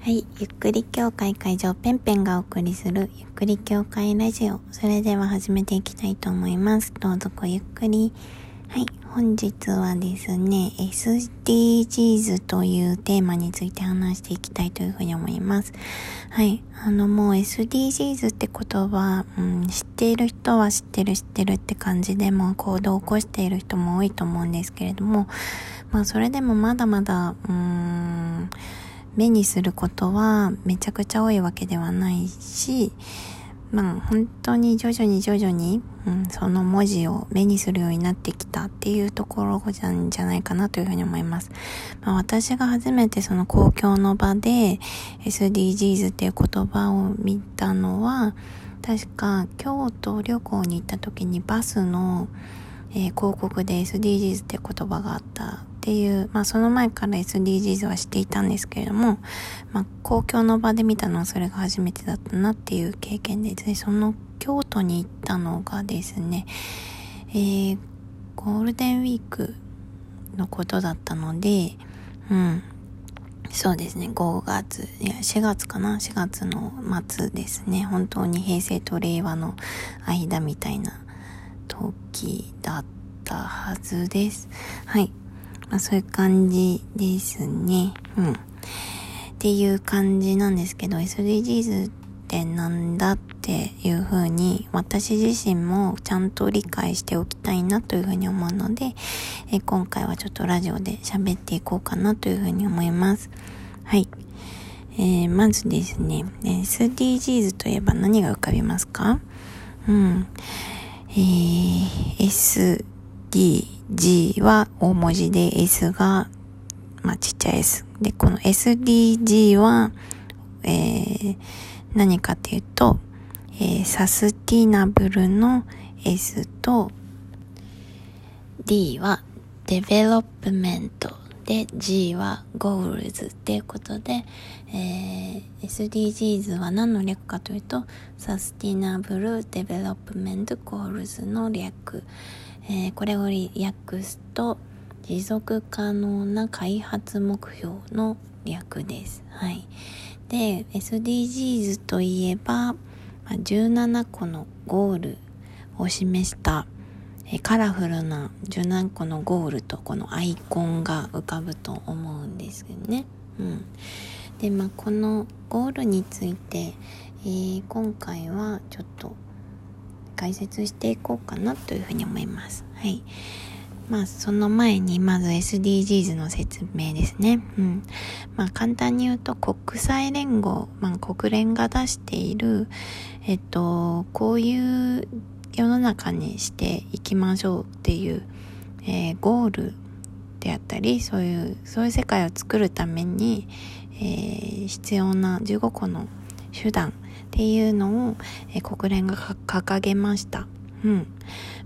はい。ゆっくり協会会場ペンペンがお送りするゆっくり協会ラジオ。それでは始めていきたいと思います。どうぞごゆっくり。はい。本日はですね、SDGs というテーマについて話していきたいというふうに思います。はい。あのもう SDGs って言葉、うん、知っている人は知ってる知ってるって感じでも行動を起こしている人も多いと思うんですけれども、まあそれでもまだまだ、うーん、目にすることはめちゃくちゃ多いわけではないし、まあ本当に徐々に徐々に、うん、その文字を目にするようになってきたっていうところじゃんじゃないかなというふうに思います。まあ、私が初めてその公共の場で SDGs っていう言葉を見たのは確か京都旅行に行った時にバスの、えー、広告で SDGs って言葉があったっていう、まあその前から SDGs は知っていたんですけれども、まあ公共の場で見たのはそれが初めてだったなっていう経験で、でその京都に行ったのがですね、えー、ゴールデンウィークのことだったので、うん、そうですね、5月、いや、4月かな ?4 月の末ですね。本当に平成と令和の間みたいな時だったはずです。はい。まあそういう感じですね。うん。っていう感じなんですけど、SDGs ってなんだっていう風に私自身もちゃんと理解しておきたいなという風に思うので、え今回はちょっとラジオで喋っていこうかなという風に思います。はい。えー、まずですね、SDGs といえば何が浮かびますか？うん。えー、S、D、G は大文字で S が、まあ、ちっちゃい S。で、この SDG は、えー、何かっていうと、えー、 Sustainable の S と D は Development で G は Goals っていうことで、えー、SDGs は何の略かというとSustainable Development Goals の略。えー、これを訳すと持続可能な開発目標の略です。はい。で、SDGs といえば、17個のゴールを示したカラフルな17個のゴールとこのアイコンが浮かぶと思うんですよね。うん。で、まあ、このゴールについて、えー、今回はちょっと解説していこうかなというふうに思います。はい。まあ、その前にまず SDGs の説明ですね。うん。まあ、簡単に言うと国際連合、まあ、国連が出している、えっと、こういう世の中にしていきましょうっていう、えー、ゴールであったり、そういう、そういう世界を作るために、えー、必要な15個の手段っていうのを、え、国連が掲げました。うん。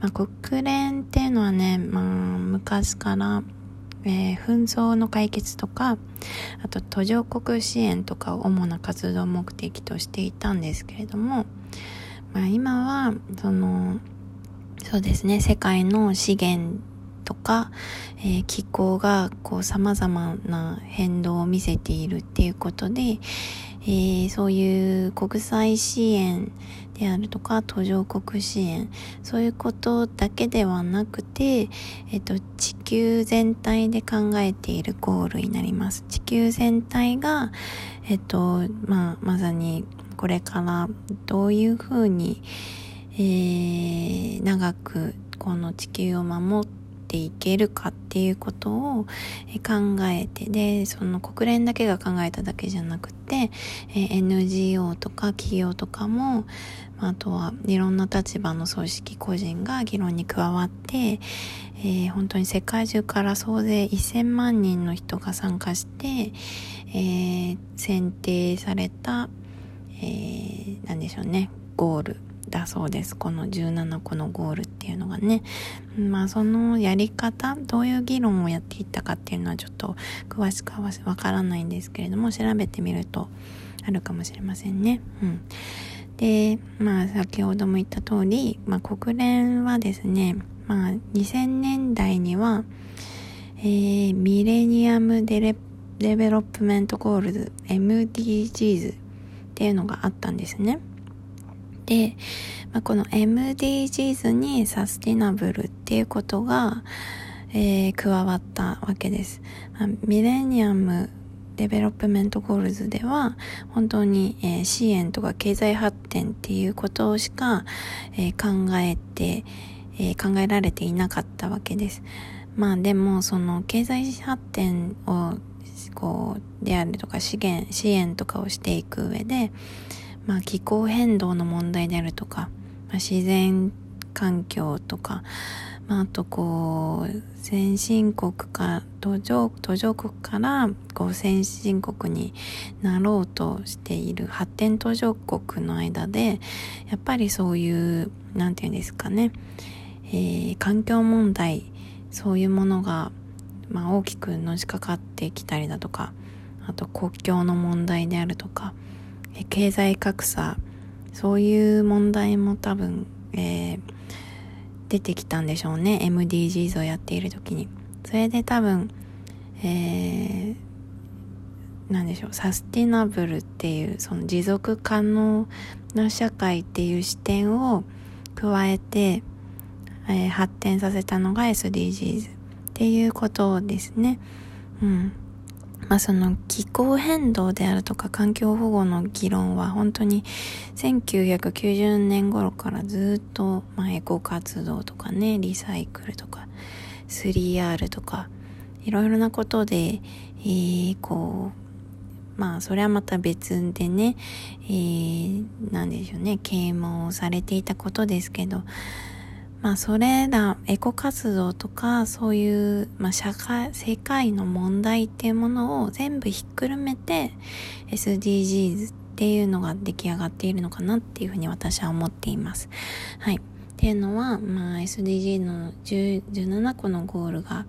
まあ、国連っていうのはね、まあ、昔から、えー、紛争の解決とか、あと途上国支援とかを主な活動目的としていたんですけれども、まあ、今は、その、そうですね、世界の資源とか、えー、気候がこう様々な変動を見せているっていうことで、えー、そういう国際支援であるとか途上国支援そういうことだけではなくて、えっと、地球全体で考えているゴールになります。地球全体が、えっとまあ、まさにこれからどういうふうに、えー、長くこの地球を守ってていけるかっていうことを考えてでその国連だけが考えただけじゃなくて NGO とか企業とかもあとはいろんな立場の組織個人が議論に加わって、えー、本当に世界中から総勢1000万人の人が参加して、えー、選定された、えー、なんでしょうねゴール。だそうです。この17個のゴールっていうのがね。まあそのやり方、どういう議論をやっていったかっていうのはちょっと詳しくはわからないんですけれども、調べてみるとあるかもしれませんね。うん。で、まあ先ほども言った通り、まあ国連はですね、まあ2000年代には、えー、 Millennium デレ Development Goals MDGs っていうのがあったんですね。で、まあ、この MDGs にサスティナブルっていうことが、えー、加わったわけです。まあ、 Millennium Development Goals では本当に、えー、支援とか経済発展っていうことをしか、えー、考えて、え、考えられていなかったわけです。まあでもその経済発展をこうであるとか資源支援とかをしていく上で、まあ、気候変動の問題であるとか、まあ、自然環境とか、まあ、あとこう先進国か途上途上国からこう先進国になろうとしている発展途上国の間でやっぱりそういうなんていうんですかね、えー、環境問題そういうものが、まあ、大きくのしかかってきたりだとかあと国境の問題であるとか経済格差そういう問題も多分、えー出てきたんでしょうね。MDGs をやっている時に。それで多分えー、なんでしょう。サスティナブルっていうその持続可能な社会っていう視点を加えて、えー、発展させたのが SDGs っていうことですね。うん。まあ、その気候変動であるとか環境保護の議論は本当に1990年頃からずっと、まあ、エコ活動とかねリサイクルとか 3R とかいろいろなことで、えー、こうまあそれはまた別でね、えー、なんでしょうね啓蒙されていたことですけどまあそれらエコ活動とかそういう、まあ、社会世界の問題っていうものを全部ひっくるめて SDGs っていうのが出来上がっているのかなっていうふうに私は思っています。はい。っていうのは、まあ、SDG の17個のゴールが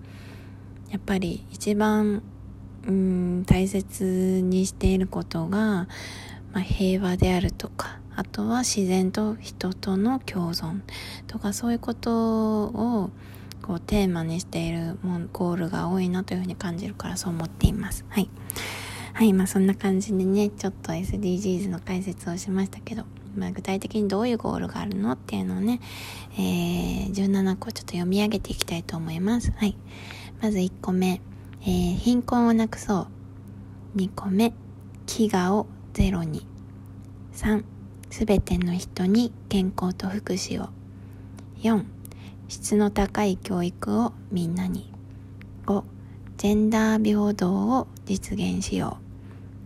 やっぱり一番うん大切にしていることが、まあ、平和であるとかあとは自然と人との共存とかそういうことをこうテーマにしているゴールが多いなというふうに感じるからそう思っています。はい。はい、まあそんな感じでね、ちょっと SDGs の解説をしましたけど、まあ具体的にどういうゴールがあるのっていうのをね、えー、17個ちょっと読み上げていきたいと思います。はい。まず1個目、えー、貧困をなくそう。2個目、飢餓をゼロに。3、すべての人に健康と福祉を。4、質の高い教育をみんなに。5、ジェンダー平等を実現しよ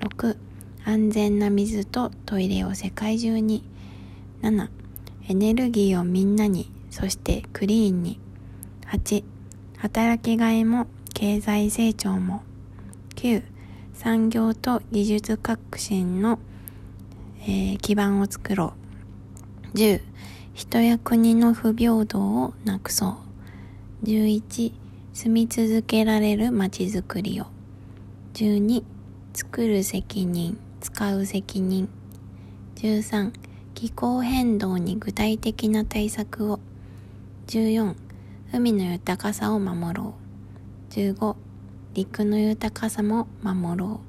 う。6、安全な水とトイレを世界中に。7、エネルギーをみんなに、そしてクリーンに。8、働きがいも経済成長も。9、産業と技術革新のえー、基盤を作ろう。10、人や国の不平等をなくそう。11、住み続けられる街づくりを。12、作る責任、使う責任。13、気候変動に具体的な対策を。14、海の豊かさを守ろう。15、陸の豊かさも守ろ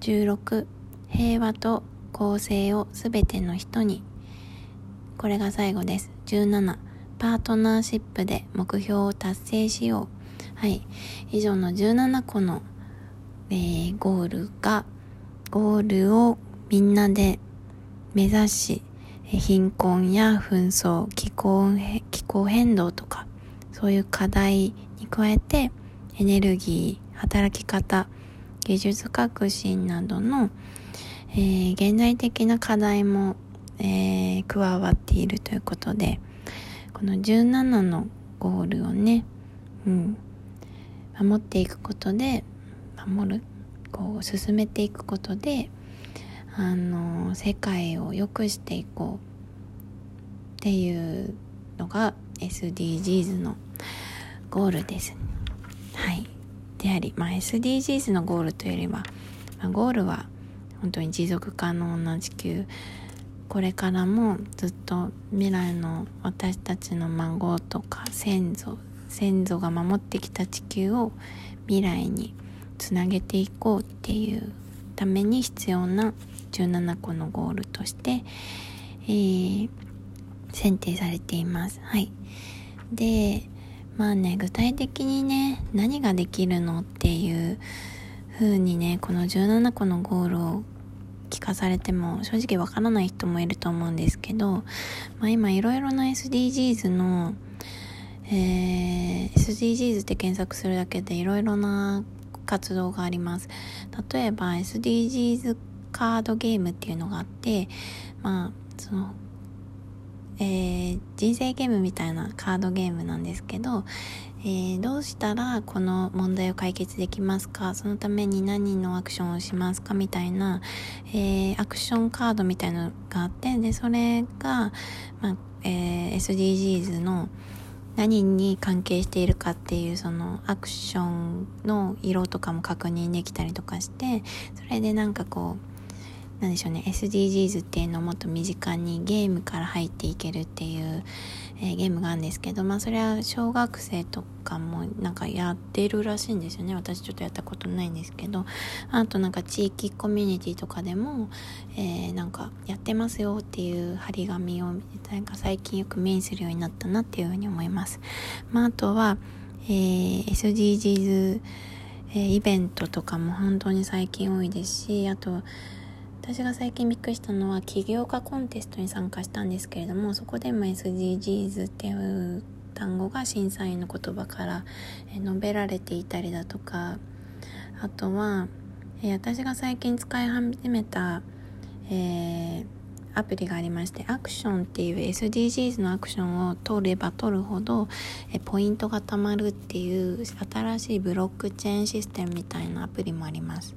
う。16、平和と公正をすべての人に。これが最後です。17、パートナーシップで目標を達成しよう。はい。以上の17個の、えー、ゴールが、ゴールをみんなで目指し、貧困や紛争、気候気候変動とか、そういう課題に加えて、エネルギー、働き方、技術革新などの、えー、現代的な課題も、えー、加わっているということでこの17のゴールをね、うん、守っていくことで守るこう進めていくことであの世界を良くしていこうっていうのが SDGs のゴールです。はい。であり、まあ、SDGs のゴールというよりは、まあ、ゴールは本当に持続可能な地球これからもずっと未来の私たちの孫とか先祖先祖が守ってきた地球を未来につなげていこうっていうために必要な17個のゴールとして、えー、選定されています。はい。で、まあね、具体的にね、何ができるのっていう風にね、この17個のゴールを聞かされても正直わからない人もいると思うんですけど、まあ、今いろいろな SDGs の、えー、SDGs って検索するだけでいろいろな活動があります。例えば SDGs カードゲームっていうのがあってまあそのえー、人生ゲームみたいなカードゲームなんですけど、えー、どうしたらこの問題を解決できますか？そのために何のアクションをしますか？みたいな、えー、アクションカードみたいなのがあってでそれが、まあえ、SDGs の何に関係しているかっていうそのアクションの色とかも確認できたりとかしてそれでなんかこうなんでしょうね。SDGs っていうのをもっと身近にゲームから入っていけるっていう、えー、ゲームがあるんですけどまあそれは小学生とかもなんかやってるらしいんですよね。私ちょっとやったことないんですけど。あとなんか地域コミュニティとかでも、えー、なんかやってますよっていう張り紙をなんか最近よく目にするようになったなっていうふうに思います。まああとは、えー、SDGs え、イベントとかも本当に最近多いですしあと私が最近びっくりしたのは起業家コンテストに参加したんですけれどもそこでも SDGs っていう単語が審査員の言葉から述べられていたりだとかあとは、私が最近使い始めた、えー、アプリがありましてアクションっていう SDGs のアクションを取れば取るほどえポイントが貯まるっていう新しいブロックチェーンシステムみたいなアプリもあります。